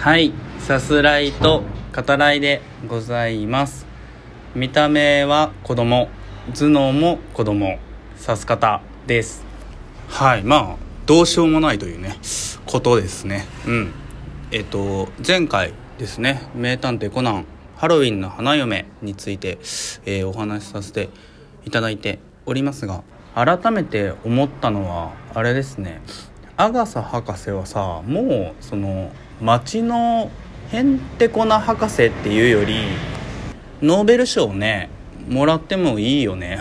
はいさすらいと語らいでございます。見た目は子供頭脳も子供さす方です。はいまあどうしようもないというねことですね。うん。えっと前回ですね「名探偵コナンハロウィンの花嫁」について、えー、お話しさせていただいておりますが改めて思ったのはあれですね。アガサ博士はさもうその町のへんてこな博士っていうよりノーベル賞ねもらってもいいよね、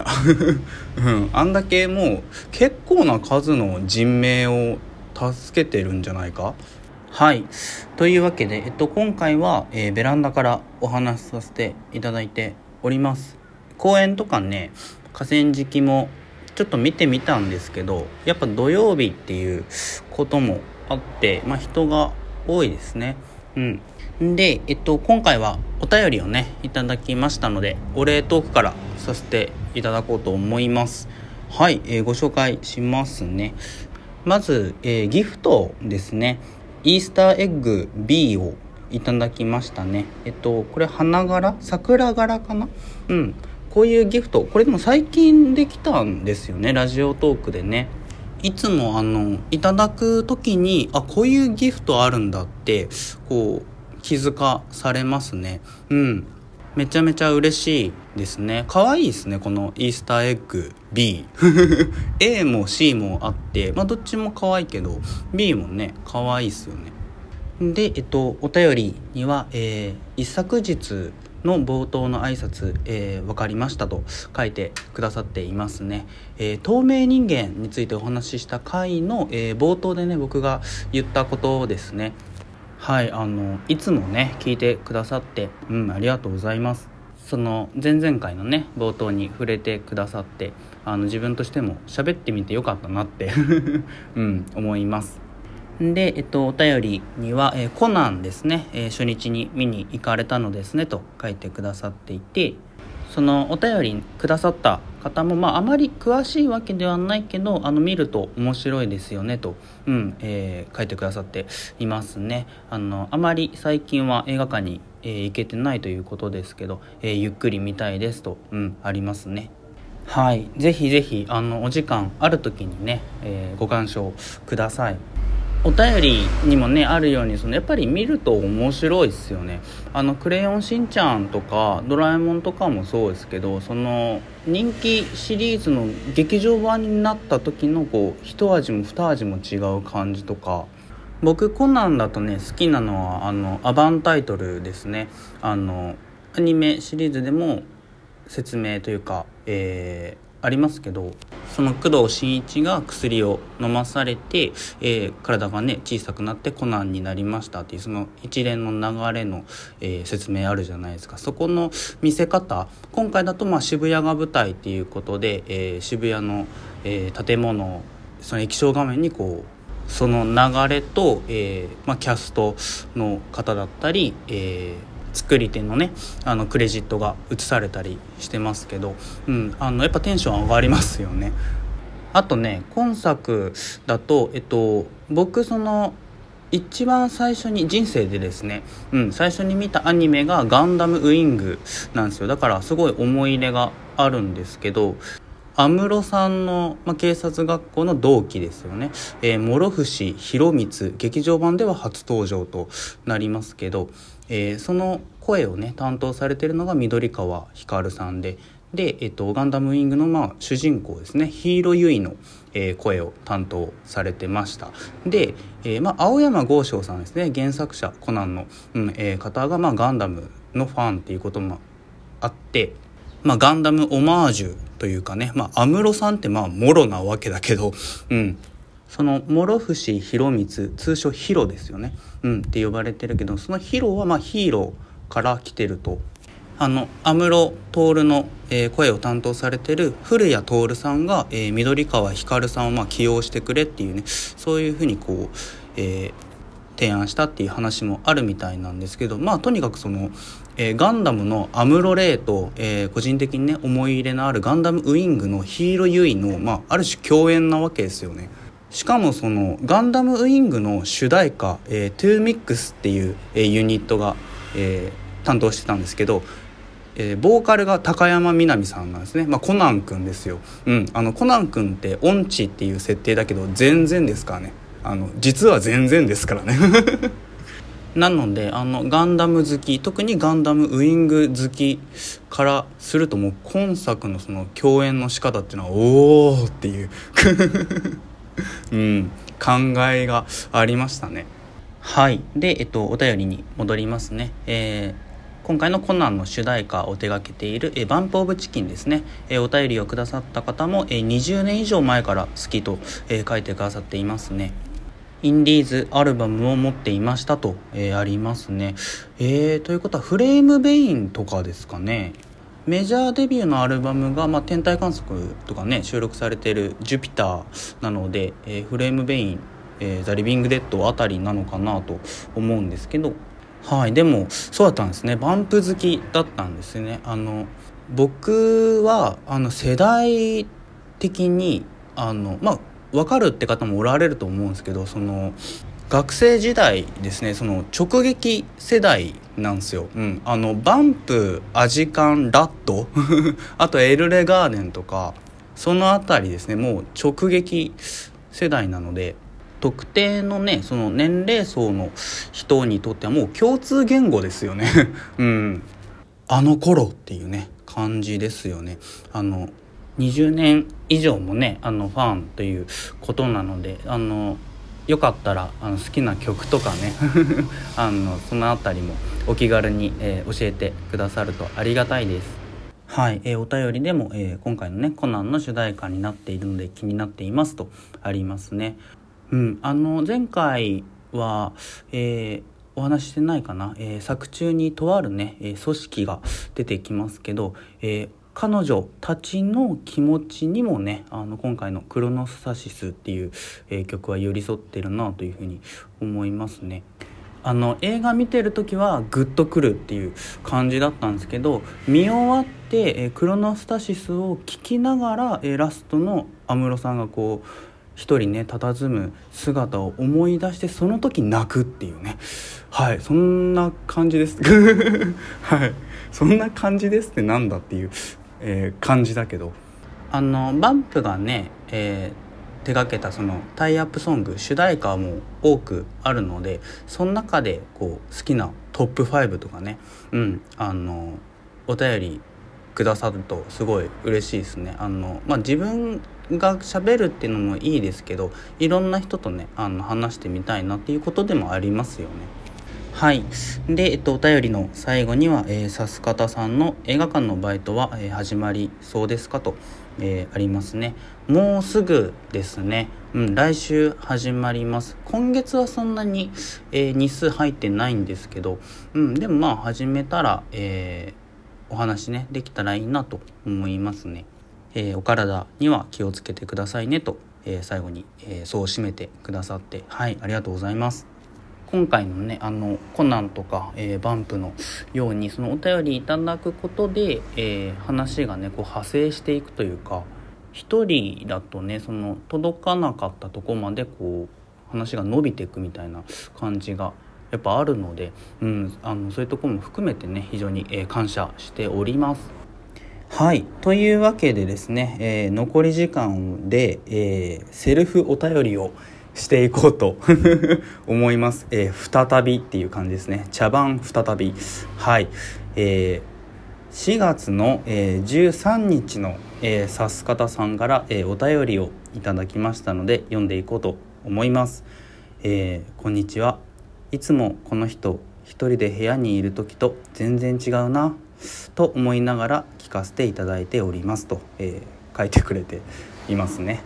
うん、あんだけもう結構な数の人命を助けてるんじゃないか？はい。というわけで、えっと、今回は、えー、ベランダからお話しさせていただいております。公園とかね河川敷もちょっと見てみたんですけどやっぱ土曜日っていうこともあって、まあ、人が多いですね。うん。で、えっと、今回はお便りをねいただきましたのでお礼トークからさせていただこうと思います。はい、えー、ご紹介しますね。まず、えー、ギフトですね。イースターエッグ B をいただきましたね。えっとこれ花柄？桜柄かな？うん。こういうギフト。これでも最近できたんですよね。ラジオトークでね。いつもあのいただく時にあこういうギフトあるんだってこう気づかされますね。うん。めちゃめちゃ嬉しいですね。可愛いですねこのイースターエッグ。B A も C もあってまあどっちも可愛いけど B もね可愛いっすよね。でえっとお便りには、えー、一昨日の冒頭の挨拶、えー、分かりましたと書いてくださっていますね、えー、透明人間についてお話しした回の、えー、冒頭でね僕が言ったことですね。はいあのいつもね聞いてくださってうんありがとうございます。その前々回のね冒頭に触れてくださってあの自分としても喋ってみてよかったなって うん思います。で、えっと、お便りには、えー、コナンですね、えー、初日に見に行かれたのですねと書いてくださっていてそのお便りくださった方も、まあ、あまり詳しいわけではないけどあの見ると面白いですよねと、うんえー、書いてくださっていますね。あのあまり最近は映画館に、えー、行けてないということですけど、えー、ゆっくり見たいですと、うん、ありますね。はい、ぜひぜひあのお時間ある時にね、えー、ご鑑賞ください。お便りにもねあるようにそのやっぱり見ると面白いですよね。あの「クレヨンしんちゃん」とか「ドラえもん」とかもそうですけどその人気シリーズの劇場版になった時のこう一味も二味も違う感じとか僕コナンだとね好きなのはあのアバンタイトルですね。あのアニメシリーズでも説明というか、えーありますけどその工藤新一が薬を飲まされて、えー、体がね小さくなってコナンになりましたっていうその一連の流れの、えー、説明あるじゃないですか。そこの見せ方今回だとまあ渋谷が舞台っていうことで、えー、渋谷の、え建物その液晶画面にこうその流れと、えまあ、キャストの方だったり、えー作り手のねあのクレジットが映されたりしてますけど、うん、あのやっぱテンション上がりますよね。あとね今作だと、えっと、僕その一番最初に人生でですね、うん、最初に見たアニメが「ガンダムウイング」なんですよだからすごい思い入れがあるんですけど安室さんの、まあ、警察学校の同期ですよね、えー、諸伏弘光劇場版では初登場となりますけど、えー、その声をね担当されてるのが緑川光さんでで、えっと、ガンダムウィングの、まあ、主人公ですね。ヒーローユイの、えー、声を担当されてました。で、えーまあ、青山剛昌さんですね。原作者コナンの、うんえー、方が、まあ、ガンダムのファンっていうこともあって、まあ、ガンダムオマージュというかね、まあ、安室さんってまあもろなわけだけど、うん、その諸伏弘光通称ヒロですよね、うん、って呼ばれてるけどそのヒロはまあヒーローから来てるとあの安室徹の、えー、声を担当されてる古谷徹さんが、えー、緑川光さんをまあ起用してくれっていうねそういうふうにこう、えー、提案したっていう話もあるみたいなんですけどまあとにかくその、えー、ガンダムのアムロレイと、えー、個人的にね思い入れのあるガンダムウィングのヒイロ・ユイの、まあ、ある種共演なわけですよね。しかもそのガンダムウイングの主題歌、えー、 TWO-MIX っていう、えー、ユニットが、えー、担当してたんですけど、えー、ボーカルが高山みなみさんなんですね、まあ、コナン君ですよ、うん、あのコナン君って音痴っていう設定だけど全然ですからね。あの実は全然ですからね。なのであのガンダム好き特にガンダムウイング好きからするともう今作のその共演の仕方っていうのはおおっていう。うん考えがありましたねはいでえっとお便りに戻りますねえー今回のコナンの主題歌を手掛けている、えバンプオブチキンですね、えお便りをくださった方も、え20年以上前から好きと、え書いてくださっていますね。インディーズアルバムを持っていましたと、え、ありますね。えー、ということはフレームベインとかですかね。メジャーデビューのアルバムが、まあ、天体観測とかね収録されてる「ジュピター」なので、えー、フレームベイン、えー、ザ・リビング・デッドあたりなのかなと思うんですけどはいでもそうだったんですね。バンプ好きだったんですね。あの僕はあの世代的にあのまあ分かるって方もおられると思うんですけどその学生時代ですねその直撃世代なんですよ、うん、あのバンプアジカンラット あとエルレガーデンとかその辺りですね。もう直撃世代なので特定のねその年齢層の人にとってはもう共通言語ですよね。うん。あの頃っていうね感じですよね。あの20年以上もねあのファンということなのであのよかったらあの好きな曲とかね あのその辺りもお気軽に、えー、教えてくださるとありがたいです。はい、えー、お便りでも、えー、今回のねコナンの主題歌になっているので気になっていますとありますね。うん、あの前回は、えー、お話ししてないかな、えー、作中にとあるね、えー、組織が出てきますけど、えー、彼女たちの気持ちにもねあの今回の「クロノスサシス」っていう、え、曲は寄り添ってるなというふうに思いますね。あの映画見てる時はグッとくるっていう感じだったんですけど見終わって、え、クロノスタシスを聴きながら、え、ラストの安室さんがこう一人ね佇む姿を思い出してその時泣くっていうね。はいそんな感じです。はいそんな感じですってなんだっていう。えー、感じだけどあのバンプがね、えー、手がけたそのタイアップソング主題歌も多くあるのでその中でこう好きなトップ5とかねうんあのお便りくださるとすごい嬉しいですねあの、まあ、自分が喋るっていうのもいいですけどいろんな人とねあの話してみたいなっていうことでもありますよね。はい。で、えっと、お便りの最後には、えー、さす方さんの映画館のバイトは、えー、始まりそうですか？と、えー、ありますね。もうすぐですね。うん、来週始まります。今月はそんなに、えー、日数入ってないんですけど、うん、でもまあ始めたら、えー、お話ね、できたらいいなと思いますね。えー、お体には気をつけてくださいねと、えー、最後に、えー、そう締めてくださって、はい、ありがとうございます。今回のねあのコナンとか、えー、バンプのようにそのお便りいただくことで、えー、話がねこう派生していくというか一人だとねその届かなかったとこまでこう話が伸びていくみたいな感じがやっぱあるので、うん、あのそういうとこも含めてね非常に、えー、感謝しております。はいというわけでですね、えー、残り時間で、えー、セルフお便りをしていこうと 思います、えー、再びっていう感じですね。茶番再び。はい。えー、4月の、えー、13日の、えー、さす方さんから、えー、お便りをいただきましたので読んでいこうと思います、えー、こんにちは。いつもこの人一人で部屋にいる時と全然違うなと思いながら聞かせていただいておりますと、えー、書いてくれていますね。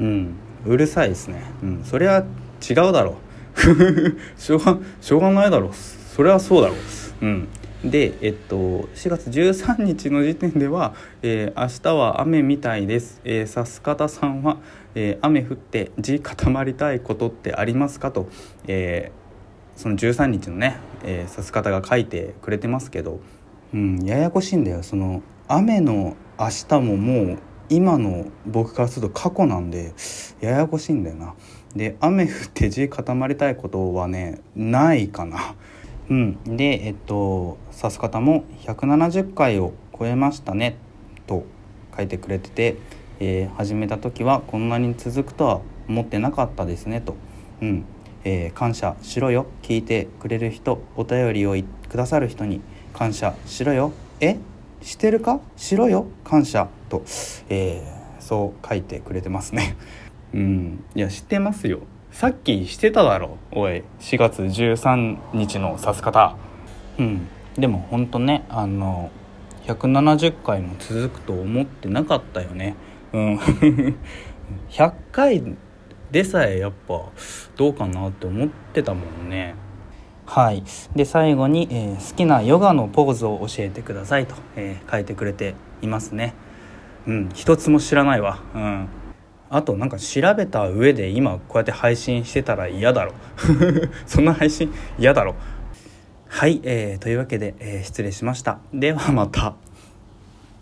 うん。うるさいですね。うん。それは違うだろ。う しょうがしょうがないだろ。うそれはそうだろ。ううん。でえっと4月13日の時点では、えー、明日は雨みたいです、えー、さす方さんは、えー、雨降って地固まりたいことってありますかと、えー、その13日のね、えー、さす方が書いてくれてますけど、うん、ややこしいんだよ。その雨の明日ももう今の僕からすると過去なんでややこしいんだよな。で雨降って地固まりたいことはねないかな。うん。でえっと指す方も170回を超えましたねと書いてくれてて、えー、始めた時はこんなに続くとは思ってなかったですねと。うん。えー、感謝しろよ。聞いてくれる人お便りをくださる人に感謝しろよ。え？してるか？しろよ。感謝。と、えー、そう書いてくれてますね。うん。いや知ってますよ。さっきしてただろ。おい4月13日の指す方。うん。でもほんとねあの170回も続くと思ってなかったよね。うん。100回でさえやっぱどうかなって思ってたもんね。はい。で最後に、えー、好きなヨガのポーズを教えてくださいと、えー、書いてくれていますね。うん。一つも知らないわ。うん。あとなんか調べた上で今こうやって配信してたら嫌だろ。そんな配信嫌だろ。はい、えー、というわけで、えー、失礼しました。ではまた。